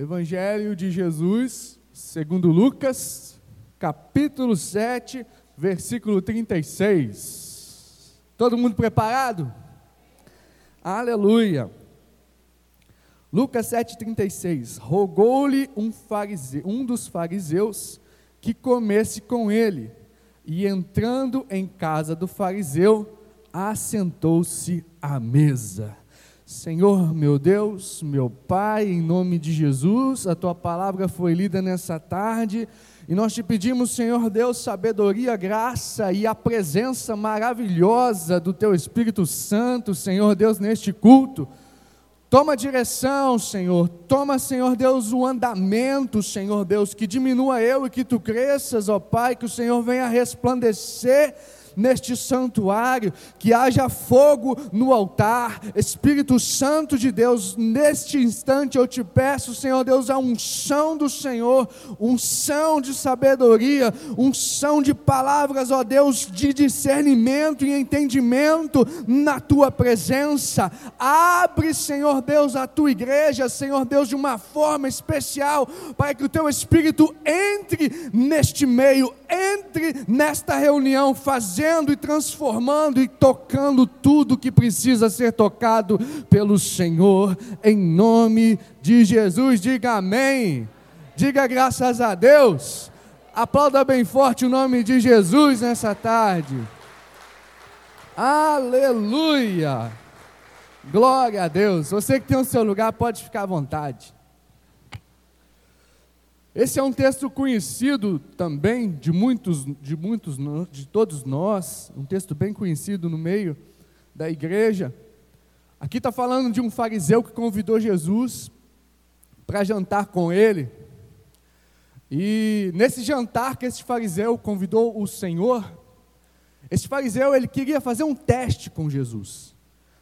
Evangelho de Jesus, segundo Lucas, capítulo 7, versículo 36. Todo mundo preparado? Aleluia. Lucas 7,36. Rogou-lhe um, fariseu, um dos fariseus que comesse com ele, e entrando em casa do fariseu, assentou-se à mesa. Senhor, meu Deus, meu Pai, em nome de Jesus, a tua palavra foi lida nessa tarde e nós te pedimos, Senhor Deus, sabedoria, graça e a presença maravilhosa do teu Espírito Santo, Senhor Deus, neste culto. Toma direção, Senhor. Toma, Senhor Deus, o andamento, Senhor Deus, que diminua eu e que tu cresças, ó Pai, que o Senhor venha resplandecer neste santuário, que haja fogo no altar, Espírito Santo de Deus, neste instante eu te peço, Senhor Deus, a unção do Senhor, unção de sabedoria, unção de palavras, ó Deus, de discernimento e entendimento na tua presença. Abre, Senhor Deus, a tua igreja, Senhor Deus, de uma forma especial, para que o teu Espírito entre neste meio, entre nesta reunião, fazendo e transformando e tocando tudo que precisa ser tocado pelo Senhor, em nome de Jesus. Diga amém. Diga graças a Deus. Aplauda bem forte o nome de Jesus nessa tarde. Aleluia. Glória a Deus. Você que tem o seu lugar, pode ficar à vontade. Esse é um texto conhecido também de muitos, de muitos, de todos nós, um texto bem conhecido no meio da igreja. Aqui está falando de um fariseu que convidou Jesus para jantar com ele. E nesse jantar que esse fariseu convidou o Senhor, esse fariseu ele queria fazer um teste com Jesus.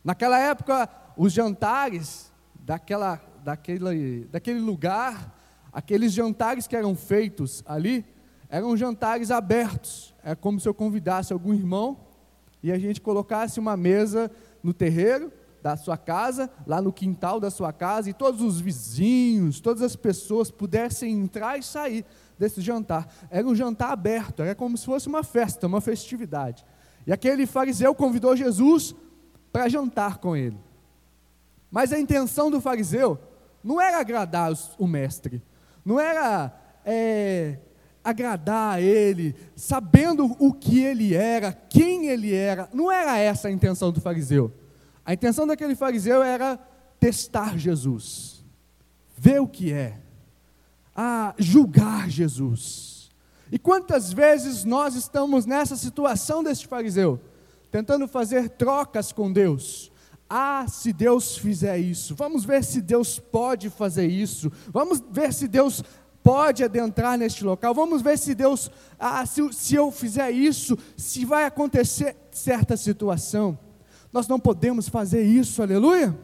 Naquela época, os jantares daquela, daquele, daquele lugar aqueles jantares que eram feitos ali eram jantares abertos. É como se eu convidasse algum irmão e a gente colocasse uma mesa no terreiro da sua casa, lá no quintal da sua casa, e todos os vizinhos, todas as pessoas pudessem entrar e sair desse jantar. Era um jantar aberto, era como se fosse uma festa, uma festividade. E aquele fariseu convidou Jesus para jantar com ele. Mas a intenção do fariseu não era agradar o mestre, não era é, agradar a ele, sabendo o que ele era, quem ele era, não era essa a intenção do fariseu. A intenção daquele fariseu era testar Jesus, ver o que é, a julgar Jesus. E quantas vezes nós estamos nessa situação deste fariseu, tentando fazer trocas com Deus, ah, se Deus fizer isso, vamos ver se Deus pode fazer isso, vamos ver se Deus pode adentrar neste local, vamos ver se Deus, ah, se, se eu fizer isso, se vai acontecer certa situação. Nós não podemos fazer isso, aleluia.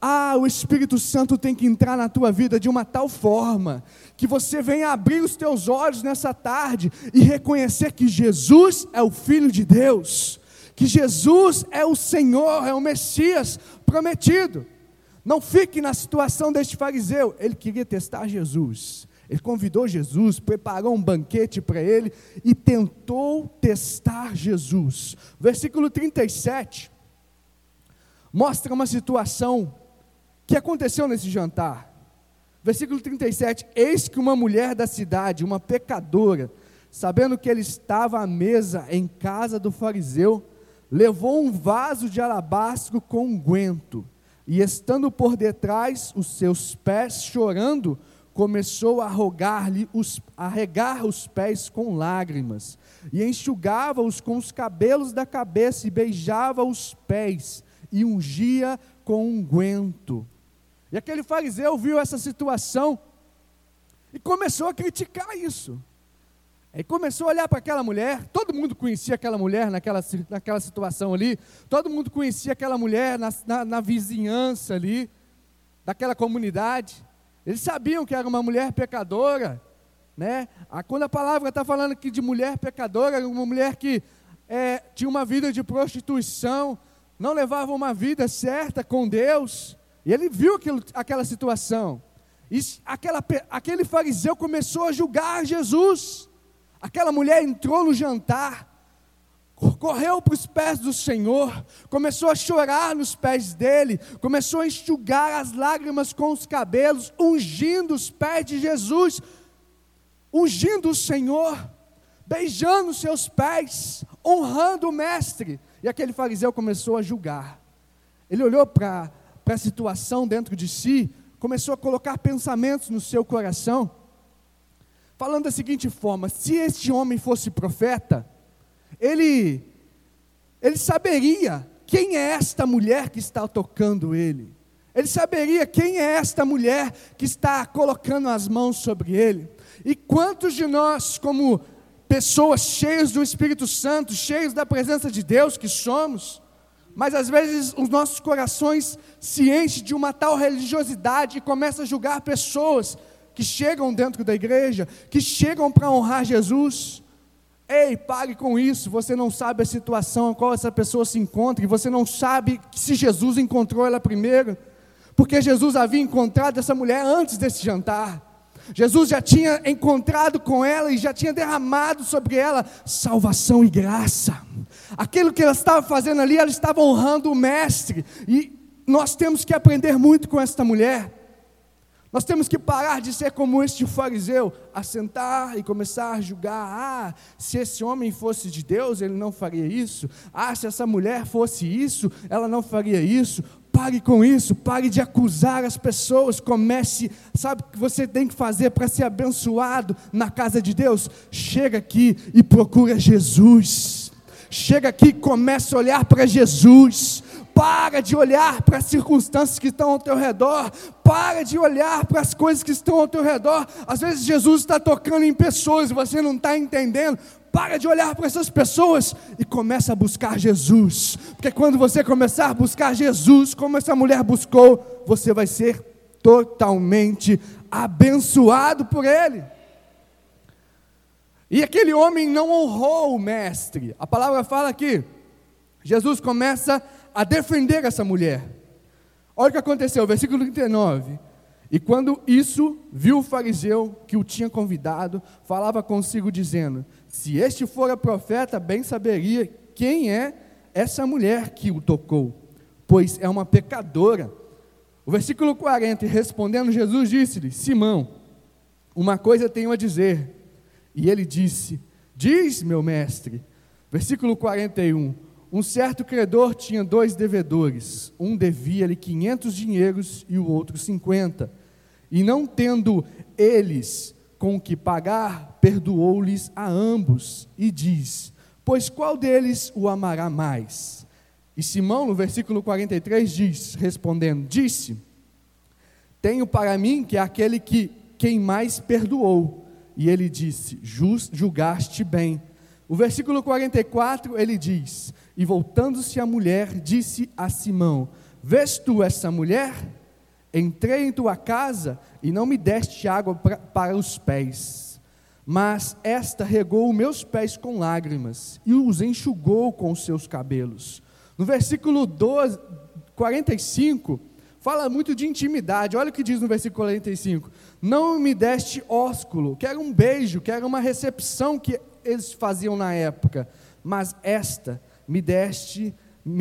Ah, o Espírito Santo tem que entrar na tua vida de uma tal forma que você venha abrir os teus olhos nessa tarde e reconhecer que Jesus é o Filho de Deus que Jesus é o Senhor, é o Messias prometido. Não fique na situação deste fariseu, ele queria testar Jesus. Ele convidou Jesus, preparou um banquete para ele e tentou testar Jesus. Versículo 37 mostra uma situação que aconteceu nesse jantar. Versículo 37: Eis que uma mulher da cidade, uma pecadora, sabendo que ele estava à mesa em casa do fariseu, levou um vaso de alabastro com unguento, e estando por detrás os seus pés chorando, começou a rogar-lhe os, a regar os pés com lágrimas, e enxugava-os com os cabelos da cabeça, e beijava os pés, e ungia com unguento. E aquele fariseu viu essa situação e começou a criticar isso. Aí começou a olhar para aquela mulher, todo mundo conhecia aquela mulher naquela, naquela situação ali, todo mundo conhecia aquela mulher na, na, na vizinhança ali, daquela comunidade. Eles sabiam que era uma mulher pecadora, né? Quando a palavra está falando aqui de mulher pecadora, uma mulher que é, tinha uma vida de prostituição, não levava uma vida certa com Deus, e ele viu aquilo, aquela situação. E aquela, aquele fariseu começou a julgar Jesus. Aquela mulher entrou no jantar, correu para os pés do Senhor, começou a chorar nos pés dele, começou a enxugar as lágrimas com os cabelos, ungindo os pés de Jesus, ungindo o Senhor, beijando os seus pés, honrando o Mestre. E aquele fariseu começou a julgar. Ele olhou para a situação dentro de si, começou a colocar pensamentos no seu coração, falando da seguinte forma: se este homem fosse profeta, ele, ele saberia quem é esta mulher que está tocando ele. Ele saberia quem é esta mulher que está colocando as mãos sobre ele. E quantos de nós, como pessoas cheias do Espírito Santo, cheios da presença de Deus que somos, mas às vezes os nossos corações se enchem de uma tal religiosidade e começam a julgar pessoas que chegam dentro da igreja, que chegam para honrar Jesus. Ei, pare com isso. Você não sabe a situação em qual essa pessoa se encontra, e você não sabe se Jesus encontrou ela primeiro, porque Jesus havia encontrado essa mulher antes desse jantar. Jesus já tinha encontrado com ela e já tinha derramado sobre ela salvação e graça. Aquilo que ela estava fazendo ali, ela estava honrando o Mestre. E nós temos que aprender muito com esta mulher. Nós temos que parar de ser como este fariseu, assentar e começar a julgar. Ah, se esse homem fosse de Deus, ele não faria isso. Ah, se essa mulher fosse isso, ela não faria isso. Pare com isso, pare de acusar as pessoas. Comece, sabe o que você tem que fazer para ser abençoado na casa de Deus? Chega aqui e procura Jesus. Chega aqui e começa a olhar para Jesus. Para de olhar para as circunstâncias que estão ao teu redor. Para de olhar para as coisas que estão ao teu redor. Às vezes Jesus está tocando em pessoas e você não está entendendo. Para de olhar para essas pessoas e começa a buscar Jesus. Porque quando você começar a buscar Jesus, como essa mulher buscou, você vai ser totalmente abençoado por Ele. E aquele homem não honrou o mestre. A palavra fala que Jesus começa a defender essa mulher. Olha o que aconteceu, versículo 39. E quando isso, viu o fariseu que o tinha convidado, falava consigo, dizendo: Se este fora profeta, bem saberia quem é essa mulher que o tocou, pois é uma pecadora. O versículo 40, respondendo, Jesus disse-lhe: Simão, uma coisa tenho a dizer. E ele disse: Diz, meu mestre. Versículo 41. Um certo credor tinha dois devedores, um devia-lhe quinhentos dinheiros e o outro cinquenta. E não tendo eles com que pagar, perdoou-lhes a ambos e diz: Pois qual deles o amará mais? E Simão, no versículo 43, diz, respondendo: Disse: Tenho para mim que é aquele que quem mais perdoou. E ele disse: Julgaste bem. O versículo 44 ele diz: E voltando-se a mulher, disse a Simão: Vês tu essa mulher? Entrei em tua casa e não me deste água pra, para os pés, mas esta regou meus pés com lágrimas e os enxugou com os seus cabelos. No versículo 12, 45, fala muito de intimidade. Olha o que diz no versículo 45: Não me deste ósculo, que era um beijo, que era uma recepção que eles faziam na época, mas esta me deste,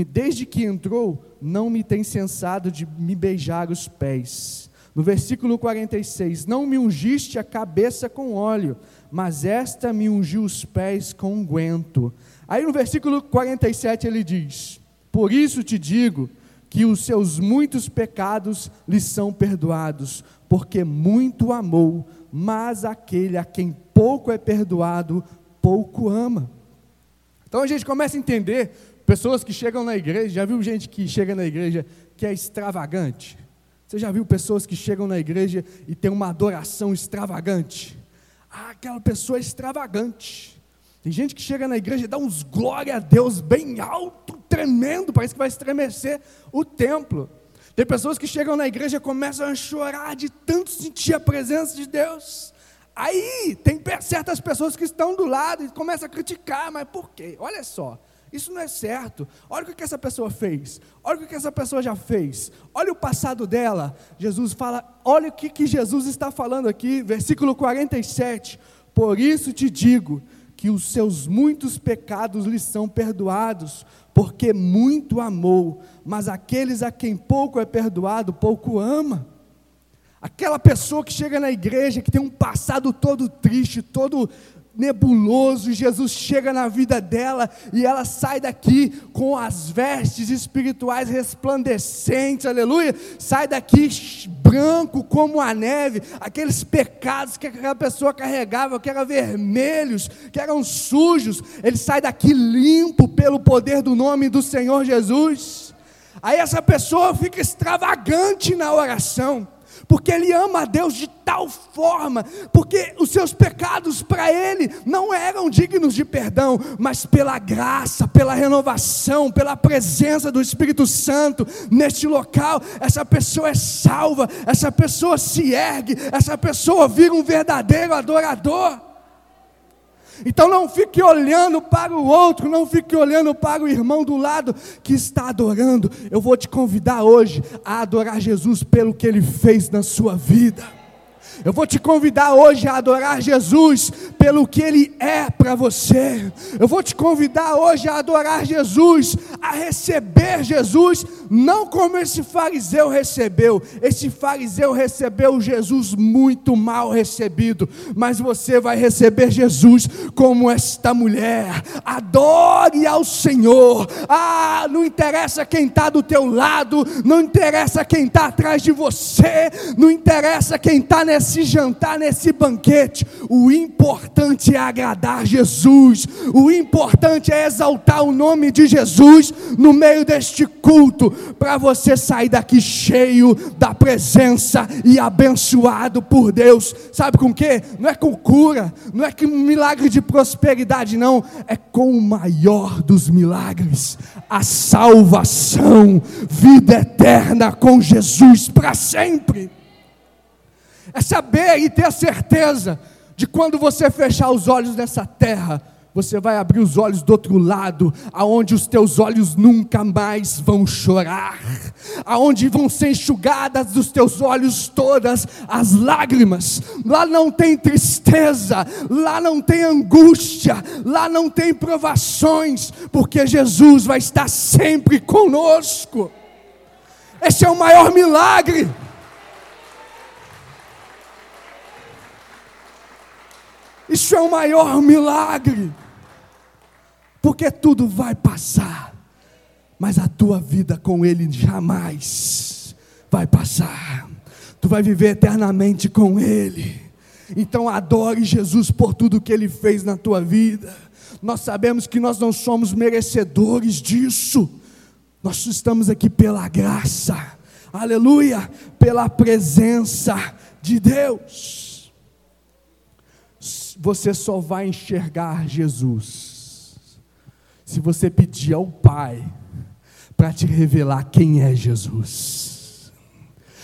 desde que entrou, não me tem censado de me beijar os pés. No versículo 46, não me ungiste a cabeça com óleo, mas esta me ungiu os pés com unguento. Aí no versículo 47 ele diz: Por isso te digo que os seus muitos pecados lhe são perdoados, porque muito amou, mas aquele a quem pouco é perdoado, pouco ama. Então a gente começa a entender pessoas que chegam na igreja, já viu gente que chega na igreja que é extravagante? Você já viu pessoas que chegam na igreja e tem uma adoração extravagante? Ah, aquela pessoa é extravagante. Tem gente que chega na igreja e dá uns glória a Deus bem alto, tremendo, parece que vai estremecer o templo. Tem pessoas que chegam na igreja e começam a chorar de tanto sentir a presença de Deus. Aí tem certas pessoas que estão do lado e começam a criticar, mas por quê? Olha só, Isso não é certo. Olha o que essa pessoa fez. Olha o que essa pessoa já fez. Olha o passado dela. Jesus fala, olha o que, que Jesus está falando aqui, versículo 47. Por isso te digo que os seus muitos pecados lhe são perdoados, porque muito amou, mas aqueles a quem pouco é perdoado, pouco ama. Aquela pessoa que chega na igreja, que tem um passado todo triste, todo nebuloso, Jesus chega na vida dela e ela sai daqui com as vestes espirituais resplandecentes, aleluia. Sai daqui branco como a neve, aqueles pecados que aquela pessoa carregava, que eram vermelhos, que eram sujos, ele sai daqui limpo pelo poder do nome do Senhor Jesus. Aí essa pessoa fica extravagante na oração porque ele ama a Deus de tal forma, porque os seus pecados para ele não eram dignos de perdão, mas pela graça, pela renovação, pela presença do Espírito Santo neste local, essa pessoa é salva, essa pessoa se ergue, essa pessoa vira um verdadeiro adorador. Então não fique olhando para o outro, não fique olhando para o irmão do lado que está adorando. Eu vou te convidar hoje a adorar Jesus pelo que ele fez na sua vida. Eu vou te convidar hoje a adorar Jesus pelo que Ele é para você. Eu vou te convidar hoje a adorar Jesus, a receber Jesus, não como esse fariseu recebeu. Esse fariseu recebeu Jesus muito mal recebido, mas você vai receber Jesus como esta mulher. Adore ao Senhor. Ah, não interessa quem está do teu lado, não interessa quem está atrás de você, não interessa quem está nesse nesse jantar, nesse banquete, o importante é agradar Jesus, o importante é exaltar o nome de Jesus no meio deste culto, para você sair daqui cheio da presença e abençoado por Deus. Sabe com que? Não é com cura, não é com milagre de prosperidade, não, é com o maior dos milagres, a salvação, vida eterna com Jesus para sempre é saber e ter a certeza de quando você fechar os olhos nessa terra, você vai abrir os olhos do outro lado, aonde os teus olhos nunca mais vão chorar, aonde vão ser enxugadas dos teus olhos todas as lágrimas. Lá não tem tristeza, lá não tem angústia, lá não tem provações, porque Jesus vai estar sempre conosco. Esse é o maior milagre. Isso é o maior milagre. Porque tudo vai passar, mas a tua vida com Ele jamais vai passar. Tu vai viver eternamente com Ele. Então adore Jesus por tudo que Ele fez na tua vida. Nós sabemos que nós não somos merecedores disso. Nós estamos aqui pela graça, aleluia, pela presença de Deus você só vai enxergar Jesus se você pedir ao Pai para te revelar quem é Jesus.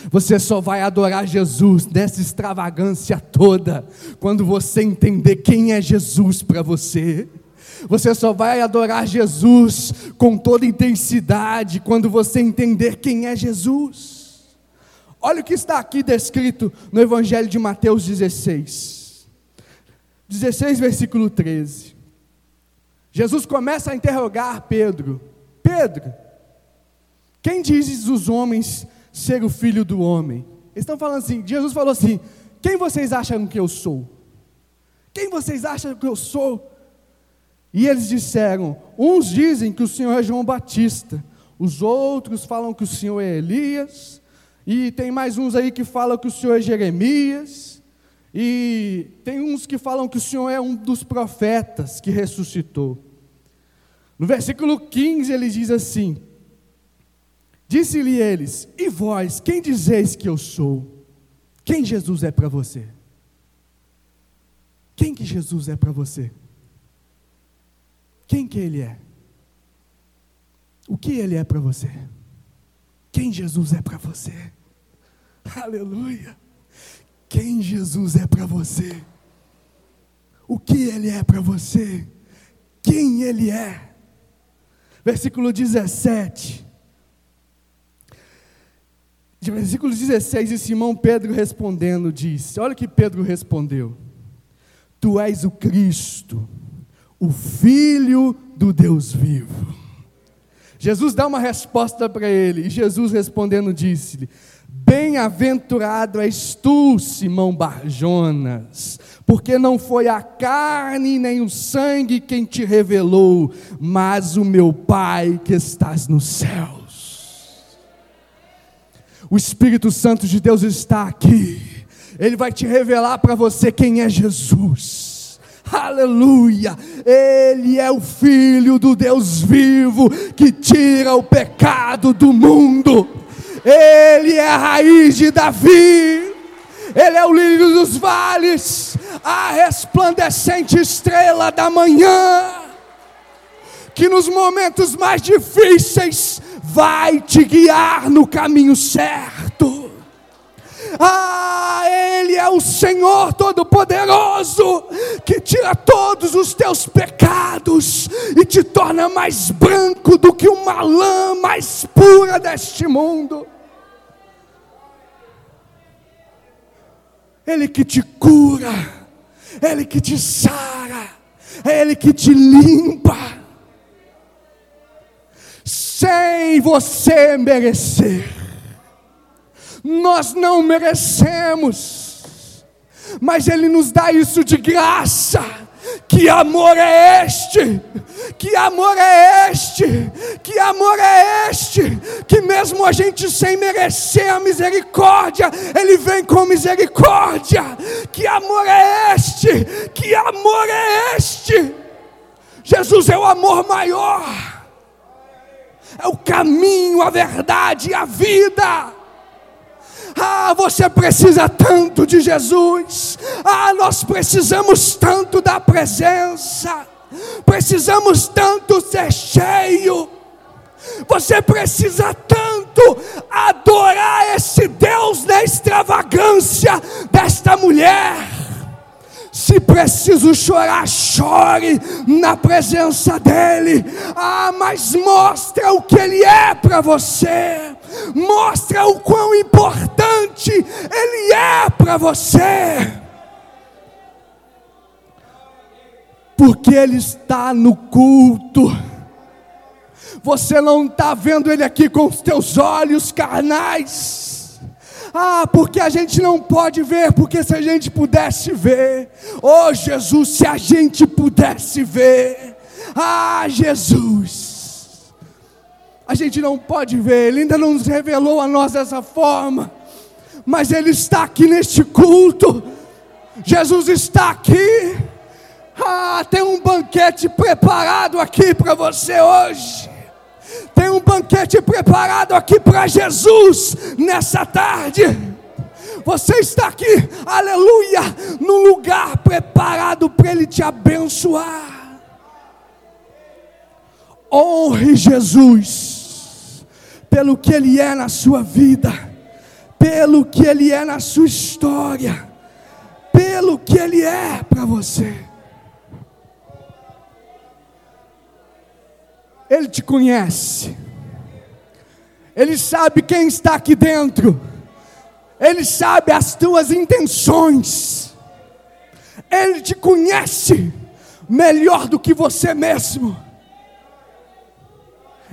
Você só vai adorar Jesus nessa extravagância toda quando você entender quem é Jesus para você. Você só vai adorar Jesus com toda intensidade quando você entender quem é Jesus. Olha o que está aqui descrito no Evangelho de Mateus 16. 16, versículo 13. Jesus começa a interrogar Pedro: Pedro, quem dizes os homens ser o filho do homem? Eles estão falando assim: Jesus falou assim: Quem vocês acham que eu sou? Quem vocês acham que eu sou? E eles disseram: Uns dizem que o Senhor é João Batista, os outros falam que o Senhor é Elias, e tem mais uns aí que falam que o Senhor é Jeremias. E tem uns que falam que o Senhor é um dos profetas que ressuscitou. No versículo 15 ele diz assim: Disse-lhe eles: E vós, quem dizeis que eu sou? Quem Jesus é para você? Quem que Jesus é para você? Quem que ele é? O que ele é para você? Quem Jesus é para você? Aleluia quem Jesus é para você, o que Ele é para você, quem Ele é. Versículo 17. De versículo 16, e Simão Pedro respondendo disse: Olha que Pedro respondeu: Tu és o Cristo, o Filho do Deus vivo. Jesus dá uma resposta para ele, e Jesus respondendo disse-lhe: Bem-aventurado és tu, Simão Barjonas, porque não foi a carne nem o sangue quem te revelou, mas o meu Pai que estás nos céus. O Espírito Santo de Deus está aqui. Ele vai te revelar para você quem é Jesus. Aleluia! Ele é o Filho do Deus vivo que tira o pecado do mundo. Ele é a raiz de Davi. Ele é o lírio dos vales, a resplandecente estrela da manhã, que nos momentos mais difíceis vai te guiar no caminho certo. Ah, Ele é o Senhor Todo-Poderoso, que tira todos os teus pecados e te torna mais branco do que uma lã mais pura deste mundo. Ele que te cura, Ele que te sara, é Ele que te limpa sem você merecer. Nós não merecemos, mas Ele nos dá isso de graça. Que amor é este? Que amor é este? Que amor é este? Que mesmo a gente sem merecer a misericórdia, Ele vem com misericórdia. Que amor é este? Que amor é este? Jesus é o amor maior é o caminho, a verdade e a vida. Ah, você precisa tanto de Jesus. Ah, nós precisamos tanto da presença. Precisamos tanto ser cheio. Você precisa tanto adorar esse Deus na extravagância desta mulher. Se preciso chorar, chore na presença dEle. Ah, mas mostra o que Ele é para você. Mostra o quão importante Ele é para você. Porque Ele está no culto. Você não está vendo Ele aqui com os teus olhos carnais ah, porque a gente não pode ver, porque se a gente pudesse ver, oh Jesus, se a gente pudesse ver, ah, Jesus, a gente não pode ver, Ele ainda não nos revelou a nós dessa forma, mas Ele está aqui neste culto, Jesus está aqui, ah, tem um banquete preparado aqui para você hoje. Tem um banquete preparado aqui para Jesus nessa tarde. Você está aqui, aleluia, no lugar preparado para Ele te abençoar. Honre Jesus, pelo que Ele é na sua vida, pelo que Ele é na sua história, pelo que Ele é para você. Ele te conhece. Ele sabe quem está aqui dentro. Ele sabe as tuas intenções. Ele te conhece melhor do que você mesmo.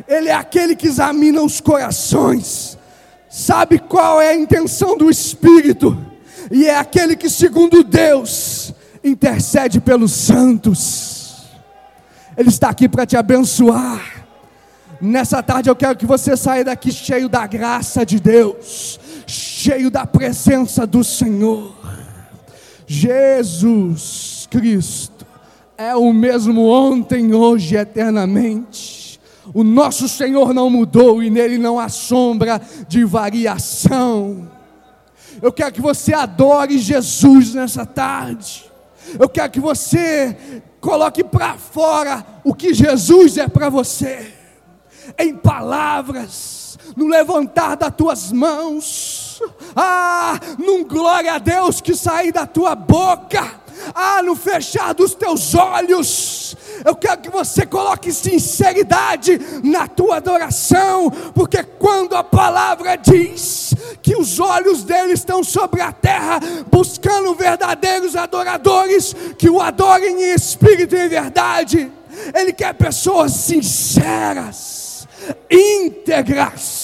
Ele é aquele que examina os corações, sabe qual é a intenção do Espírito, e é aquele que, segundo Deus, intercede pelos santos. Ele está aqui para te abençoar. Nessa tarde eu quero que você saia daqui cheio da graça de Deus, cheio da presença do Senhor. Jesus Cristo é o mesmo ontem, hoje e eternamente. O nosso Senhor não mudou e nele não há sombra de variação. Eu quero que você adore Jesus nessa tarde. Eu quero que você Coloque para fora o que Jesus é para você, em palavras, no levantar das tuas mãos, ah, num glória a Deus que sair da tua boca, ah, no fechar dos teus olhos, Eu quero que você coloque sinceridade na tua adoração, porque quando a palavra diz que os olhos dele estão sobre a terra, buscando verdadeiros adoradores que o adorem em espírito e em verdade, ele quer pessoas sinceras, íntegras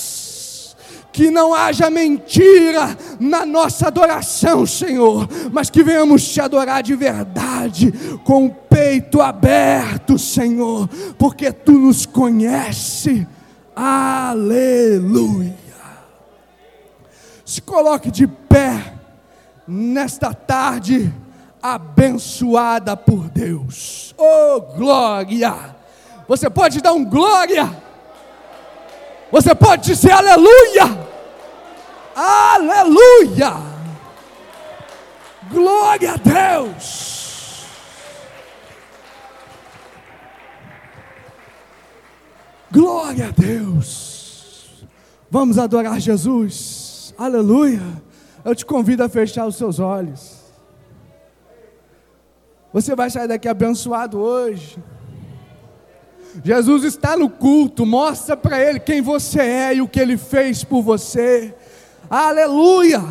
que não haja mentira na nossa adoração, Senhor, mas que venhamos te adorar de verdade, com o peito aberto, Senhor, porque tu nos conhece. Aleluia. Se coloque de pé nesta tarde abençoada por Deus. Oh, glória! Você pode dar um glória? Você pode dizer aleluia. Aleluia. Glória a Deus. Glória a Deus. Vamos adorar Jesus. Aleluia. Eu te convido a fechar os seus olhos. Você vai sair daqui abençoado hoje. Jesus está no culto, mostra para ele quem você é e o que ele fez por você. Aleluia!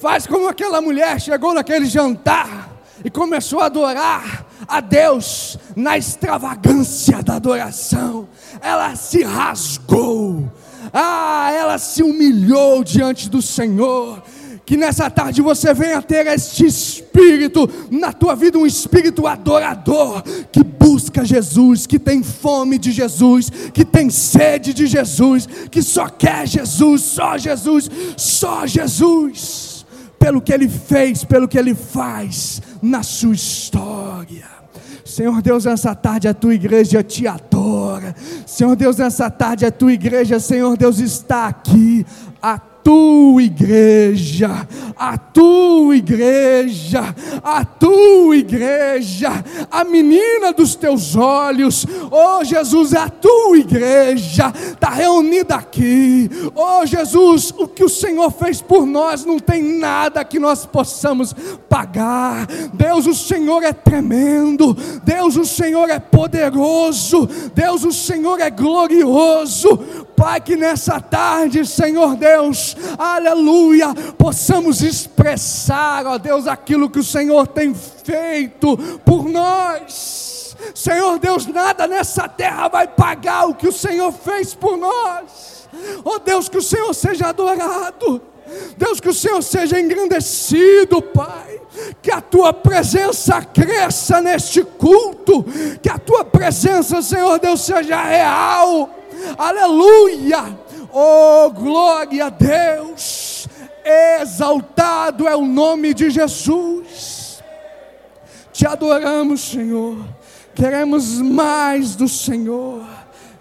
Faz como aquela mulher chegou naquele jantar e começou a adorar a Deus na extravagância da adoração. Ela se rasgou. Ah, ela se humilhou diante do Senhor que nessa tarde você venha ter este espírito na tua vida, um espírito adorador, que busca Jesus, que tem fome de Jesus, que tem sede de Jesus, que só quer Jesus, só Jesus, só Jesus, pelo que Ele fez, pelo que Ele faz na sua história. Senhor Deus, nessa tarde a tua igreja te adora. Senhor Deus, nessa tarde a tua igreja, Senhor Deus, está aqui. Tua igreja, a tua igreja, a tua igreja, a menina dos teus olhos, oh Jesus, é a tua igreja, está reunida aqui, oh Jesus, o que o Senhor fez por nós não tem nada que nós possamos pagar, Deus, o Senhor é tremendo, Deus, o Senhor é poderoso, Deus, o Senhor é glorioso, Pai, que nessa tarde, Senhor Deus, aleluia, possamos expressar, ó Deus, aquilo que o Senhor tem feito por nós. Senhor Deus, nada nessa terra vai pagar o que o Senhor fez por nós. Ó Deus, que o Senhor seja adorado. Deus, que o Senhor seja engrandecido, Pai. Que a tua presença cresça neste culto. Que a tua presença, Senhor Deus, seja real aleluia, oh glória a Deus, exaltado é o nome de Jesus, te adoramos, Senhor, queremos mais do Senhor.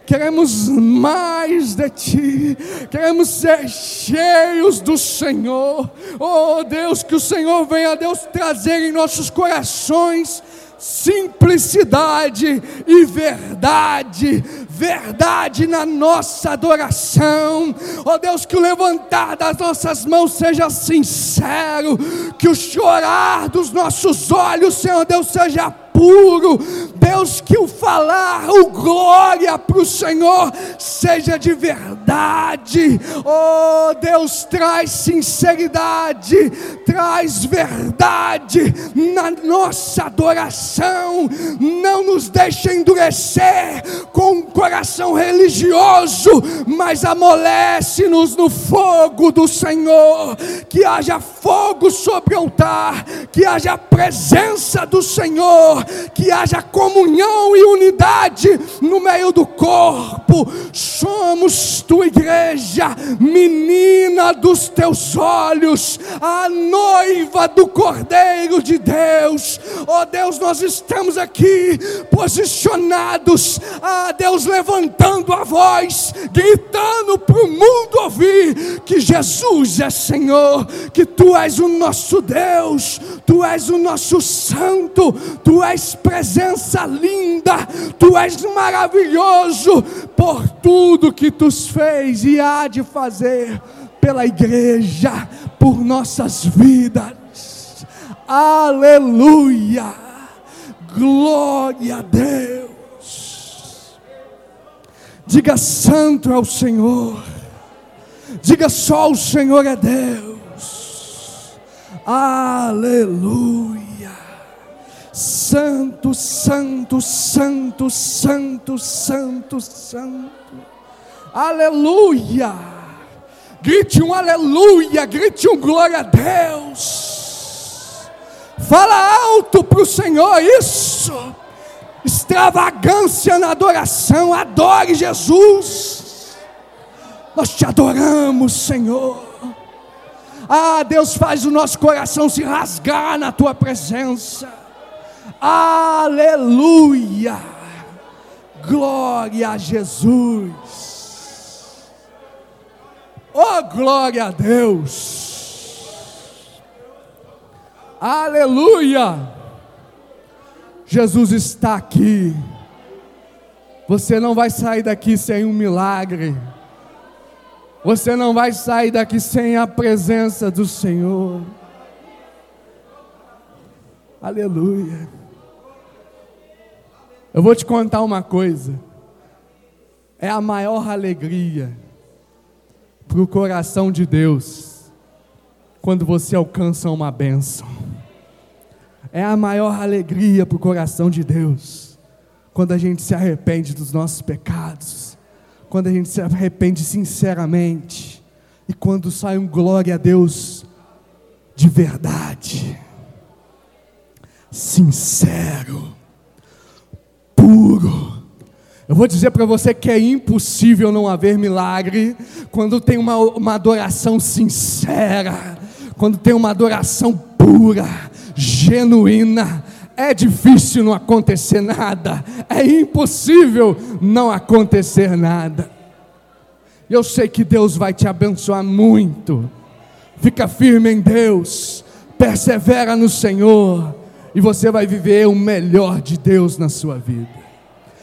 Queremos mais de Ti, queremos ser cheios do Senhor. Oh Deus, que o Senhor venha, Deus, trazer em nossos corações simplicidade e verdade, verdade na nossa adoração. Ó oh Deus, que o levantar das nossas mãos seja sincero, que o chorar dos nossos olhos, Senhor Deus, seja puro. Deus, que o falar, o glória para o Senhor seja de verdade. Oh, Deus, traz sinceridade, traz verdade na nossa adoração. Não nos deixe endurecer com um coração religioso, mas amolece-nos no fogo do Senhor. Que haja fogo sobre o altar, que haja presença do Senhor que haja comunhão e unidade no meio do corpo. Somos tua igreja, menina dos teus olhos, a noiva do Cordeiro de Deus. Ó oh Deus, nós estamos aqui posicionados, ah, Deus levantando a voz, gritando para o mundo ouvir que Jesus é Senhor, que tu és o nosso Deus, tu és o nosso santo, tu és és presença linda, tu és maravilhoso por tudo que tu fez e há de fazer pela igreja, por nossas vidas. Aleluia! Glória a Deus. Diga: Santo é o Senhor. Diga: Só o Senhor é Deus. Aleluia. Santo, santo, santo, santo, santo, santo. Aleluia. Grite um aleluia, grite um glória a Deus. Fala alto para o Senhor isso. Extravagância na adoração, adore Jesus. Nós te adoramos, Senhor. Ah, Deus faz o nosso coração se rasgar na tua presença. Aleluia! Glória a Jesus! Oh, glória a Deus! Aleluia! Jesus está aqui. Você não vai sair daqui sem um milagre. Você não vai sair daqui sem a presença do Senhor. Aleluia. Eu vou te contar uma coisa. É a maior alegria para o coração de Deus quando você alcança uma bênção. É a maior alegria para o coração de Deus quando a gente se arrepende dos nossos pecados, quando a gente se arrepende sinceramente e quando sai um glória a Deus de verdade, sincero puro. Eu vou dizer para você que é impossível não haver milagre quando tem uma, uma adoração sincera, quando tem uma adoração pura, genuína. É difícil não acontecer nada, é impossível não acontecer nada. Eu sei que Deus vai te abençoar muito. Fica firme em Deus, persevera no Senhor e você vai viver o melhor de Deus na sua vida.